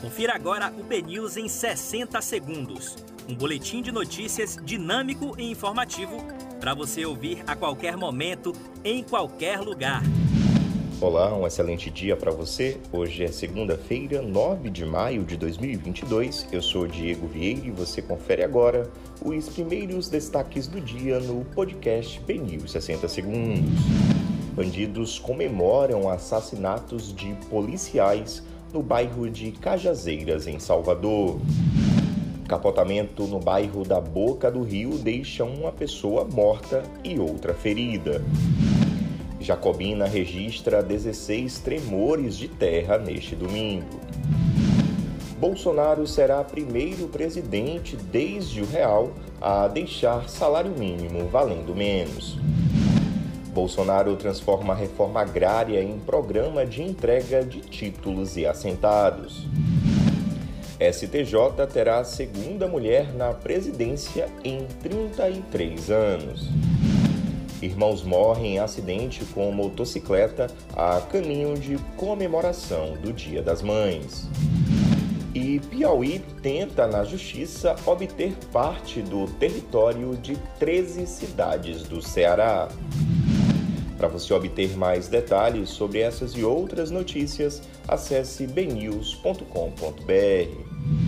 Confira agora o BNews em 60 segundos. Um boletim de notícias dinâmico e informativo para você ouvir a qualquer momento, em qualquer lugar. Olá, um excelente dia para você. Hoje é segunda-feira, 9 de maio de 2022. Eu sou Diego Vieira e você confere agora os primeiros destaques do dia no podcast BNews 60 segundos. Bandidos comemoram assassinatos de policiais no bairro de Cajazeiras, em Salvador. Capotamento no bairro da Boca do Rio deixa uma pessoa morta e outra ferida. Jacobina registra 16 tremores de terra neste domingo. Bolsonaro será primeiro presidente desde o real a deixar salário mínimo valendo menos. Bolsonaro transforma a reforma agrária em programa de entrega de títulos e assentados. STJ terá a segunda mulher na presidência em 33 anos. Irmãos morrem em acidente com motocicleta a caminho de comemoração do Dia das Mães. E Piauí tenta, na justiça, obter parte do território de 13 cidades do Ceará. Para você obter mais detalhes sobre essas e outras notícias, acesse bnews.com.br.